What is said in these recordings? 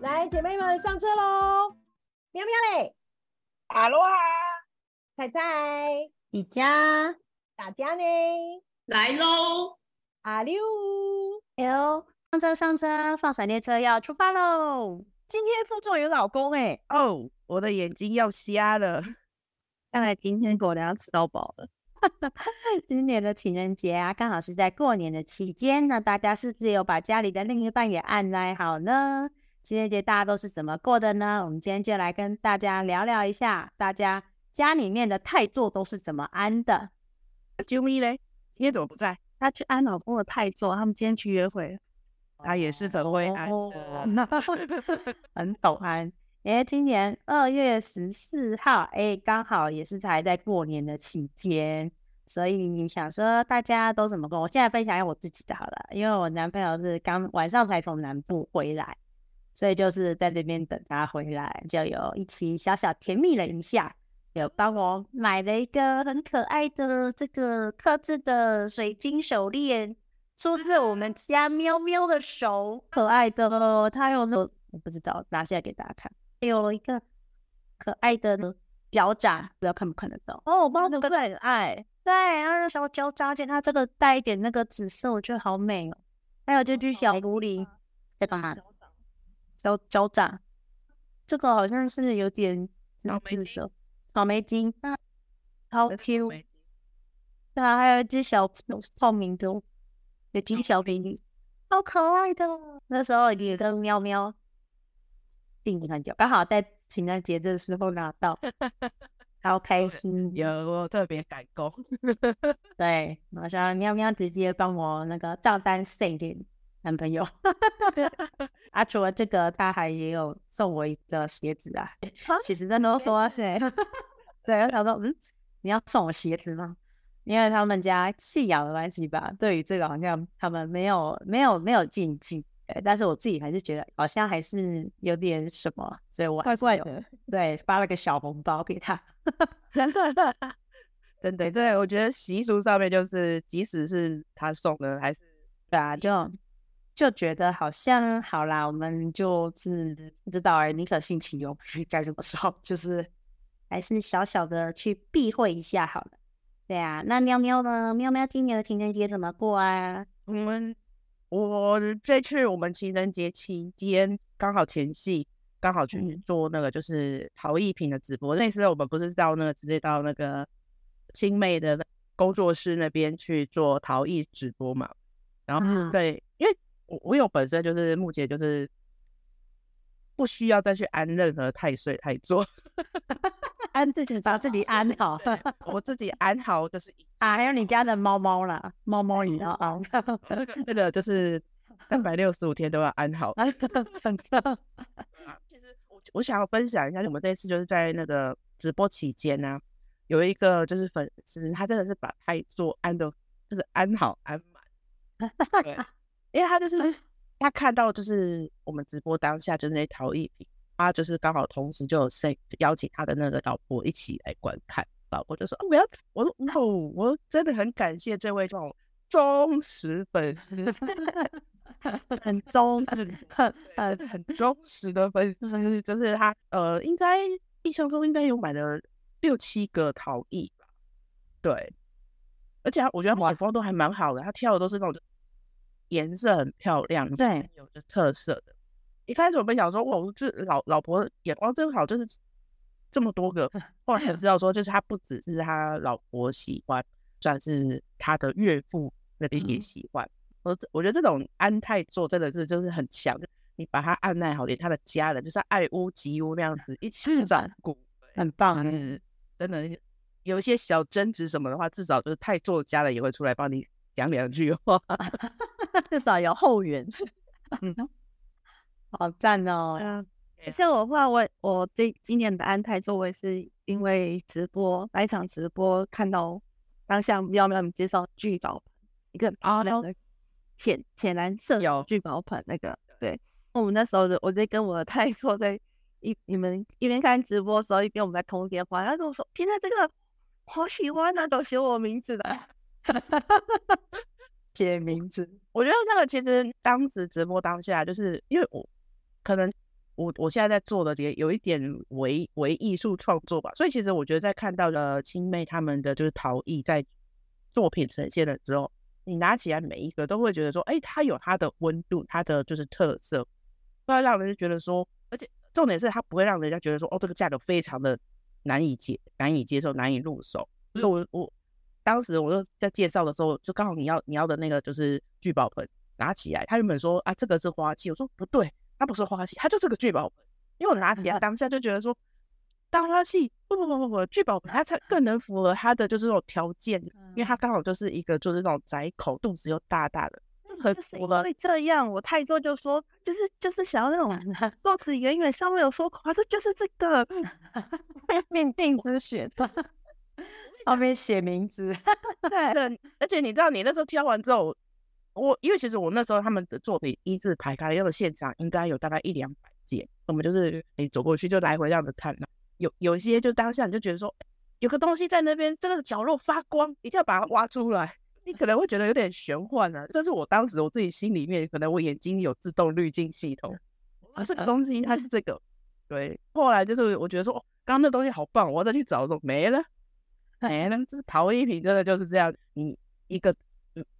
来，姐妹们上车喽！喵喵嘞，阿罗哈，菜菜，宜家，大家呢？来喽！阿六，哎呦，上车上车，放闪列车要出发喽！今天副座有老公哎，哦，我的眼睛要瞎了，看来今天狗粮要吃到饱了。今年的情人节啊，刚好是在过年的期间，那大家是不是有把家里的另一半也按来好呢？情人节大家都是怎么过的呢？我们今天就来跟大家聊聊一下，大家家里面的太座都是怎么安的。啾咪嘞，今天怎么不在？他去安老公的太座，他们今天去约会，他也是很会安的，很懂安。哎，今年二月十四号，哎，刚好也是才在过年的期间，所以你想说大家都怎么过？我现在分享一下我自己的好了，因为我男朋友是刚晚上才从南部回来。所以就是在这边等他回来，就有一起小小甜蜜了一下，有帮我买了一个很可爱的这个刻字的水晶手链，出自我们家喵喵的手，可爱的。他有那我不知道，拿下来给大家看，有一个可爱的脚掌，不知道看不看得到？哦，我帮你可爱，对，然后小脚掌，而且它这个带一点那个紫色，我觉得好美哦。还有这只小狐狸在干嘛？脚脚掌，这个好像是有点草莓色，草莓金，好 Q。对啊，还有一只小透明的，有金小美女，好可爱的。那时候也跟喵喵订很久，刚好在情人节的时候拿到，好开心，有特别感动。对，马上喵喵直接帮我那个账单 send 给男朋友。啊，除了这个，他还也有送我一个鞋子啊。其实真的说是，对，我想说，嗯，你要送我鞋子吗？因为他们家信仰的关系吧，对于这个好像他们没有没有没有禁忌。但是我自己还是觉得好像还是有点什么，所以我怪怪的。对，发了个小红包给他。真的，对，我觉得习俗上面就是，即使是他送的，还是对啊，就。就觉得好像好啦，我们就是不知道哎，宁可信其有，该怎么说？就是还是小小的去避讳一下好了。对啊，那喵喵呢？喵喵今年的情人节怎么过啊？我们我这次我们情人节期间刚好前戏，刚好去做那个就是陶艺品的直播。那时候我们不是到那个直接到那个新妹的工作室那边去做陶艺直播嘛？然后对，因为。我我有本身就是目前就是不需要再去安任何太岁太座，安自己把自己安好，我自己安好就是啊，还有你家的猫猫啦，猫猫也要安，那个就是三百六十五天都要安好。真 的，其实我我想要分享一下，我们这次就是在那个直播期间呢，有一个就是粉丝，他真的是把太座安的，就是安好安满。因为他就是 他看到就是我们直播当下就是那陶艺品，他就是刚好同时就有邀请他的那个老婆一起来观看，老婆就说：“我要我说哦，我真的很感谢这位这种忠实粉丝，很忠很很很忠实的粉丝，就是他呃，应该印象中应该有买了六七个陶艺吧，对，而且我觉得画风都还蛮好的，他挑的都是那种。”颜色很漂亮，对，有着特色的。一开始我们想说，哇，这老老婆眼光真好，就是这么多个。后来才知道说，就是他不只是他老婆喜欢，算是他的岳父那边也喜欢。我我觉得这种安泰座真的是就是很强，你把他按耐好，连他的家人就是爱屋及乌那样子一起照顾，很棒。嗯，真的有一些小争执什么的话，至少就是泰座家人也会出来帮你讲两句话。至少有后援，嗯，好赞哦！像我话，我我这今年的安泰座位是因为直播那一场直播看到当下喵喵你介绍聚宝盆，一个啊那个浅浅蓝色有聚宝盆那个，对，我们那时候的我在跟我的泰座 在一你们一边看直播的时候，一边我们在通电话，他跟我说：“现在这个好喜欢啊，都写我名字的。”写名字，我觉得那个其实当时直播当下，就是因为我可能我我现在在做的也有一点为为艺术创作吧，所以其实我觉得在看到了青妹他们的就是陶艺在作品呈现的时候，你拿起来每一个都会觉得说，哎，它有它的温度，它的就是特色，不会让人觉得说，而且重点是它不会让人家觉得说，哦，这个价格非常的难以接难以接受，难以入手。所以我我当时我就在介绍的时候，就刚好你要你要的那个就是聚宝盆拿起来，他原本说啊这个是花器，我说不对，它不是花器，它就是个聚宝盆，因为我拿起来 当下就觉得说。当花器不不不不不，聚宝盆它才更能符合它的就是那种条件，因为它刚好就是一个就是那种窄口，肚子又大大的，很服了。会这样，我太多就说就是就是想要那种 肚子圆圆，上面有说口，说就是这个 命定之选，上面写名字。对，而且你知道，你那时候挑完之后，我因为其实我那时候他们的作品一字排开，因为现场应该有大概一两百件，我们就是你走过去就来回这样子看了。有有一些就当下你就觉得说，有个东西在那边，这个角落发光，一定要把它挖出来。你可能会觉得有点玄幻啊，这是我当时我自己心里面，可能我眼睛有自动滤镜系统，啊，这个东西它是这个，对。后来就是我觉得说，哦，刚刚那东西好棒，我要再去找，说没了，没了。这陶艺品真的就是这样，你一个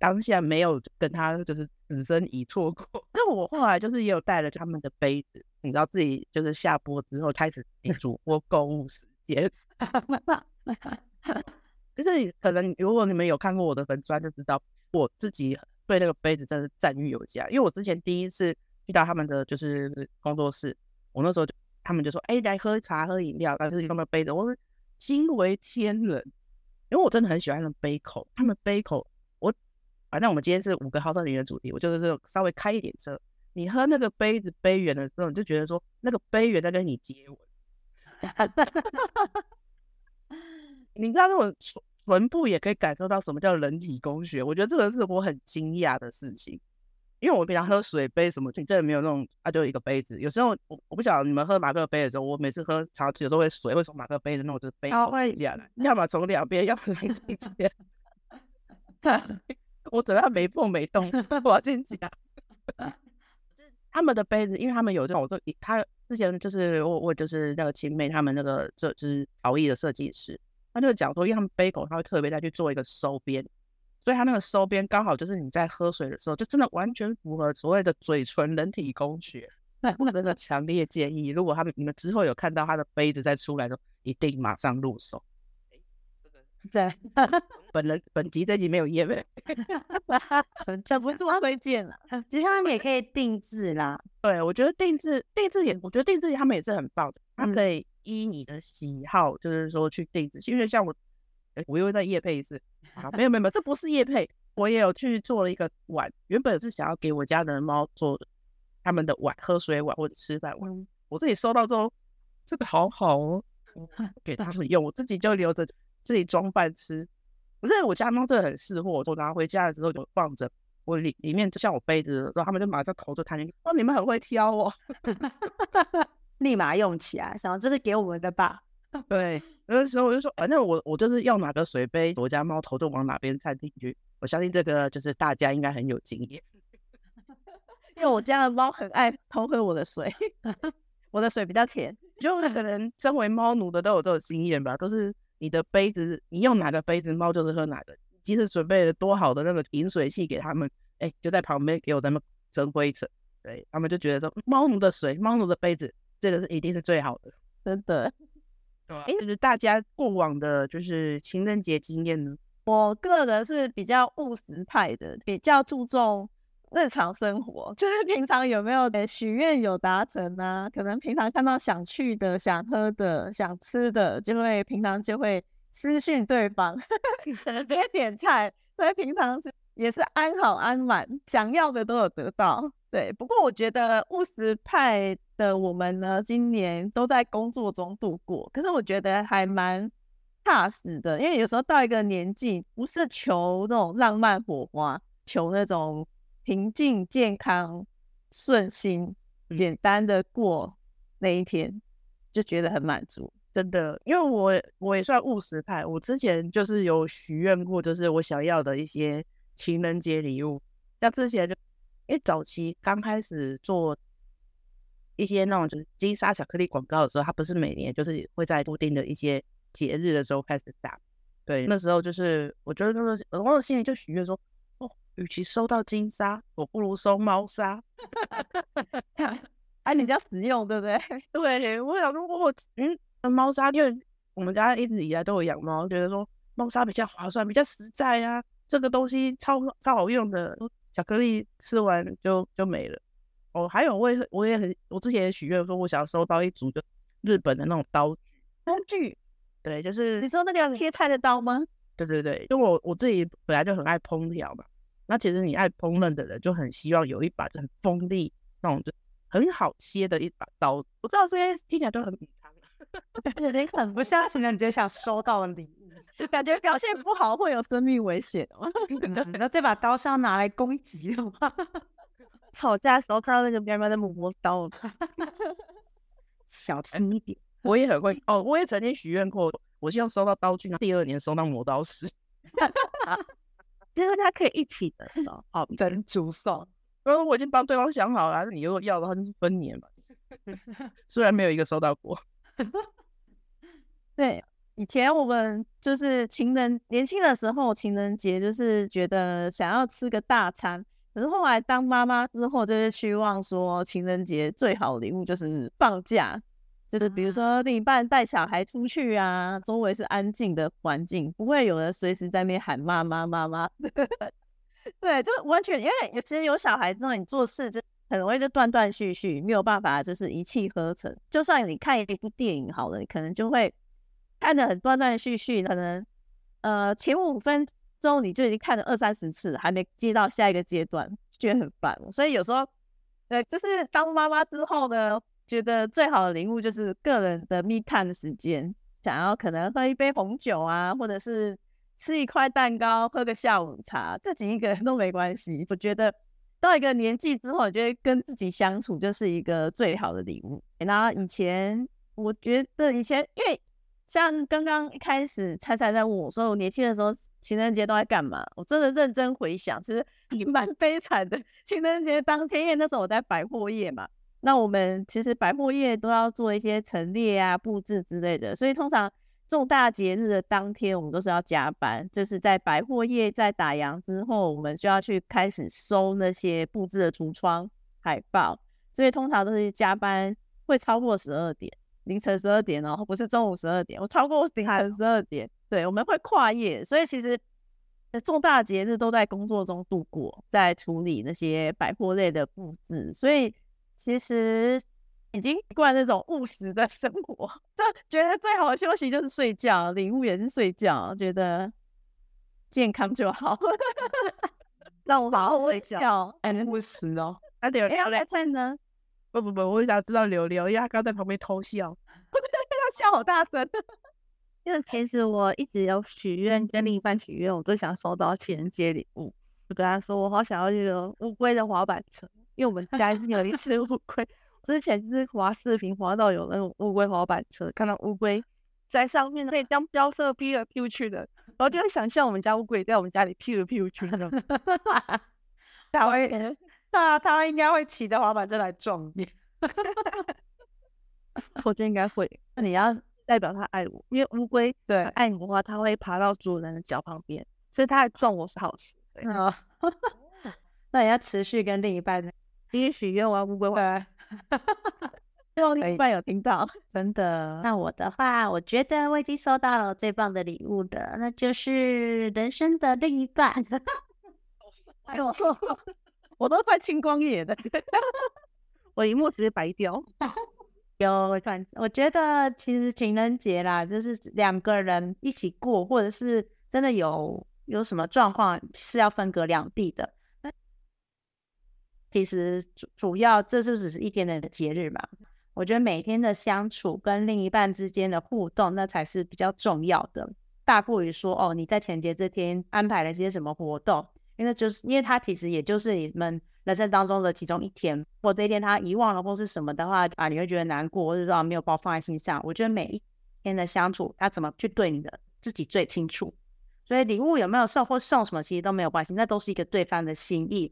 当下没有跟他就是此生已错过。那我后来就是也有带了他们的杯子。你知道自己就是下播之后开始主播 购物时间，就是可能如果你们有看过我的粉砖，就知道我自己对那个杯子真是赞誉有加。因为我之前第一次遇到他们的就是工作室，我那时候就他们就说：“哎，来喝茶喝饮料。”但是他们杯子，我是惊为天人，因为我真的很喜欢那杯口。他们杯口，我反正我们今天是五个号召里的主题，我就是稍微开一点车。你喝那个杯子杯缘的时候，你就觉得说那个杯缘在跟你接吻。你知道那种唇唇部也可以感受到什么叫人体工学？我觉得这个是我很惊讶的事情，因为我平常喝水杯什么，你真的没有那种啊，就一个杯子。有时候我我不晓得你们喝马克杯的时候，我每次喝茶有时候会水会从马克杯的那种就是杯口下来，要么从两边，要么从中间。我等下没碰没动，我要 进讲。他们的杯子，因为他们有这种，我都他之前就是我我就是那个青妹，他们那个这支陶艺的设计师，他就讲说，因为他们杯口他会特别再去做一个收边，所以他那个收边刚好就是你在喝水的时候，就真的完全符合所谓的嘴唇人体工学。那我真的强烈建议，如果他们你们之后有看到他的杯子再出来的，一定马上入手。对，本人本集这集没有叶妹，这不是我推荐了。其实他们也可以定制啦。对，我觉得定制定制也，我觉得定制他们也是很棒的。他可以依你的喜好，就是说去定制。因为像我，我又在叶配一次。没有没有没有，这不是叶配。我也有去做了一个碗，原本是想要给我家的猫做他们的碗，喝水碗或者吃饭碗。我自己收到之后，这个好好哦，给他们用，我自己就留着。自己装饭吃，可是我家猫真的很识货，我拿回家的时候就放着，我里里面像我杯子，然后他们就马上头就弹进去，哦，你们很会挑哦，立马用起来，想这是给我们的吧？对，那时候我就说，反正我我就是要哪个水杯，我家猫头就往哪边探进去。我相信这个就是大家应该很有经验，因为我家的猫很爱偷喝我的水，我的水比较甜，就可能身为猫奴的都有这种经验吧，都是。你的杯子，你用哪个杯子，猫就是喝哪个。即使准备了多好的那个饮水器给他们，哎，就在旁边给我他们争灰尘，对他们就觉得说，猫奴的水，猫奴的杯子，这个是一定是最好的，真的。哎，就是大家过往的，就是情人节经验呢？我个人是比较务实派的，比较注重。日常生活就是平常有没有许愿有达成呢？可能平常看到想去的、想喝的、想吃的，就会平常就会私讯对方，可能直接点菜。所以平常是也是安好安满，想要的都有得到。对，不过我觉得务实派的我们呢，今年都在工作中度过，可是我觉得还蛮踏实的，因为有时候到一个年纪，不是求那种浪漫火花，求那种。平静、健康、顺心，简单的过那一天，就觉得很满足。真的，因为我我也算务实派，我之前就是有许愿过，就是我想要的一些情人节礼物。像之前就因为早期刚开始做一些那种就是金沙巧克力广告的时候，它不是每年就是会在固定的一些节日的时候开始打。对，那时候就是我觉得那时候我心里就许愿说，哦，与其收到金沙，我不如收猫砂。哎，你比较实用，对不对？对，我想说，我嗯，猫砂，因为我们家一直以来都有养猫，觉得说猫砂比较划算，比较实在啊。这个东西超超好用的，巧克力吃完就就没了。哦，还有我也我也很，我之前也许愿说，我想收到一组就日本的那种刀具。刀具？对，就是你说那个切菜的刀吗？对对对，因为我我自己本来就很爱烹调嘛。那其实你爱烹饪的人就很希望有一把很锋利那种就很好切的一把刀。我知道这些听起来都很平常，有点很不像情人节想收到的礼物，感觉表现不好会有生命危险哦。那这把刀是要拿来攻击的吗？吵架的时候看到那个喵喵的磨刀，小心一点。我也很会哦，我也曾经许愿过，我希望收到刀具，第二年收到磨刀石。其实它可以一起的，好，整组送。呃，我已经帮对方想好了，你如果要的话就是分年嘛。虽然没有一个收到过。对，以前我们就是情人年轻的时候，情人节就是觉得想要吃个大餐。可是后来当妈妈之后，就是希望说情人节最好礼物就是放假，就是比如说另一半带小孩出去啊，周围是安静的环境，不会有人随时在那边喊妈妈妈妈。对，就完全因为有其实有小孩之后，你做事就很容易就断断续续，没有办法就是一气呵成。就算你看一部电影好了，你可能就会看的很断断续续，可能呃前五分。钟你就已经看了二三十次，还没接到下一个阶段，觉得很烦。所以有时候，呃，就是当妈妈之后呢，觉得最好的礼物就是个人的密探的时间，想要可能喝一杯红酒啊，或者是吃一块蛋糕，喝个下午茶，自己一个人 都没关系。我觉得到一个年纪之后，我觉得跟自己相处就是一个最好的礼物。然后以前我觉得以前，因为像刚刚一开始菜菜在问我说，我年轻的时候。情人节都在干嘛？我真的认真回想，其实 也蛮悲惨的。情人节当天，因为那时候我在百货业嘛，那我们其实百货业都要做一些陈列啊、布置之类的，所以通常重大节日的当天，我们都是要加班。就是在百货业在打烊之后，我们就要去开始收那些布置的橱窗、海报，所以通常都是加班，会超过十二点，凌晨十二点哦，不是中午十二点，我超过凌晨十二点。对，我们会跨夜，所以其实重大节日都在工作中度过，在处理那些百货类的布置，所以其实已经习惯那种务实的生活，就觉得最好的休息就是睡觉，礼物也是睡觉，觉得健康就好，让我好好睡觉，哎，务实哦。那刘刘来菜呢？不不不，我想知道刘刘，因为他刚在旁边偷笑，他笑好大声。因为其实我一直有许愿，跟另一半许愿，我都想收到情人节礼物。就跟他说，我好想要这个乌龟的滑板车，因为我们家是有一只乌龟。之前就是滑视频滑到有那种乌龟滑板车，看到乌龟在上面可以当飙车飘来飘去的，然后就会想象我们家乌龟在我们家里飘来飘去那种。他会，那他应该会骑着滑板车来撞你。我觉得应该会。那你要。代表它爱我，因为乌龟对爱你的话，它会爬到主人的脚旁边，所以它撞我是好事。啊，那你要持续跟另一半继续许愿，我要乌龟回来。希望另一半有听到，真的。那我的话，我觉得我已经收到了最棒的礼物的，那就是人生的另一半。哎我我都快青光眼的，我一幕直接白掉。有反，我觉得其实情人节啦，就是两个人一起过，或者是真的有有什么状况是要分隔两地的。其实主主要这就只是一天的节日嘛。我觉得每天的相处跟另一半之间的互动，那才是比较重要的，大过于说哦你在情人节这天安排了些什么活动，因为就是因为他其实也就是你们。人生当中的其中一天，如果这一天他遗忘了或是什么的话啊，你会觉得难过，或者说没有把我放在心上。我觉得每一天的相处，他怎么去对你的，自己最清楚。所以礼物有没有送或送什么，其实都没有关系，那都是一个对方的心意，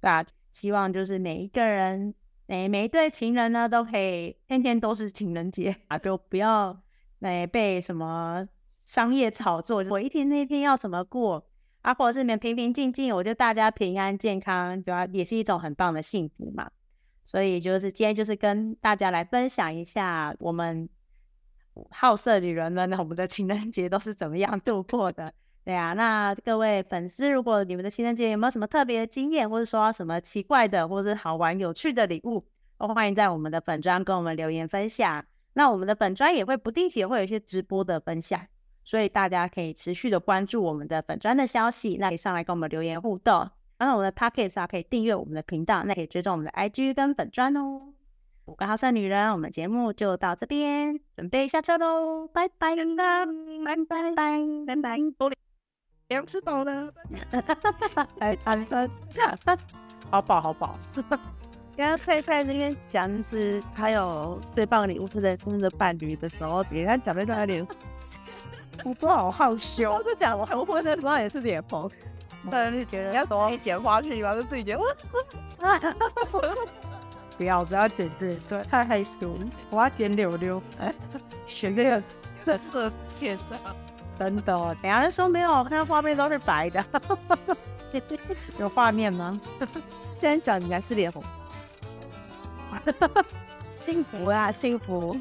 对吧？希望就是每一个人哎，每一对情人呢都可以天天都是情人节啊，就不要哎被什么商业炒作，我一天那一天要怎么过啊，或者是你们平平静静，我觉得大家平安健康，主要也是一种很棒的幸福嘛。所以就是今天就是跟大家来分享一下我们好色女人们，我们的情人节都是怎么样度过的。对啊，那各位粉丝，如果你们的情人节有没有什么特别的经验，或者说什么奇怪的，或者是好玩有趣的礼物，都欢迎在我们的粉专跟我们留言分享。那我们的粉专也会不定期会有一些直播的分享，所以大家可以持续的关注我们的粉专的消息，那可以上来跟我们留言互动。然后我们的 p a c k a g e 啊，可以订阅我们的频道，那可以追踪我们的 IG 跟粉砖哦。五个好色女人，我们节目就到这边，准备下车喽，拜拜啦，拜拜拜拜拜拜。两吃饱了，哎，单身，好 饱好饱。刚刚菜菜那边讲是还有最棒的礼物是在生日的伴侣的时候，给他讲在那里，我都好好羞。我就讲求婚的时候也是脸红，个人就觉得要怎么剪花絮嘛，就自己剪。不要不要剪对对，太害羞。我要剪柳柳，哎，选那个特色现场。真的，等下说没有，我看到画面都是白的，有画面吗？现在讲你还是脸红，幸福啊，幸福。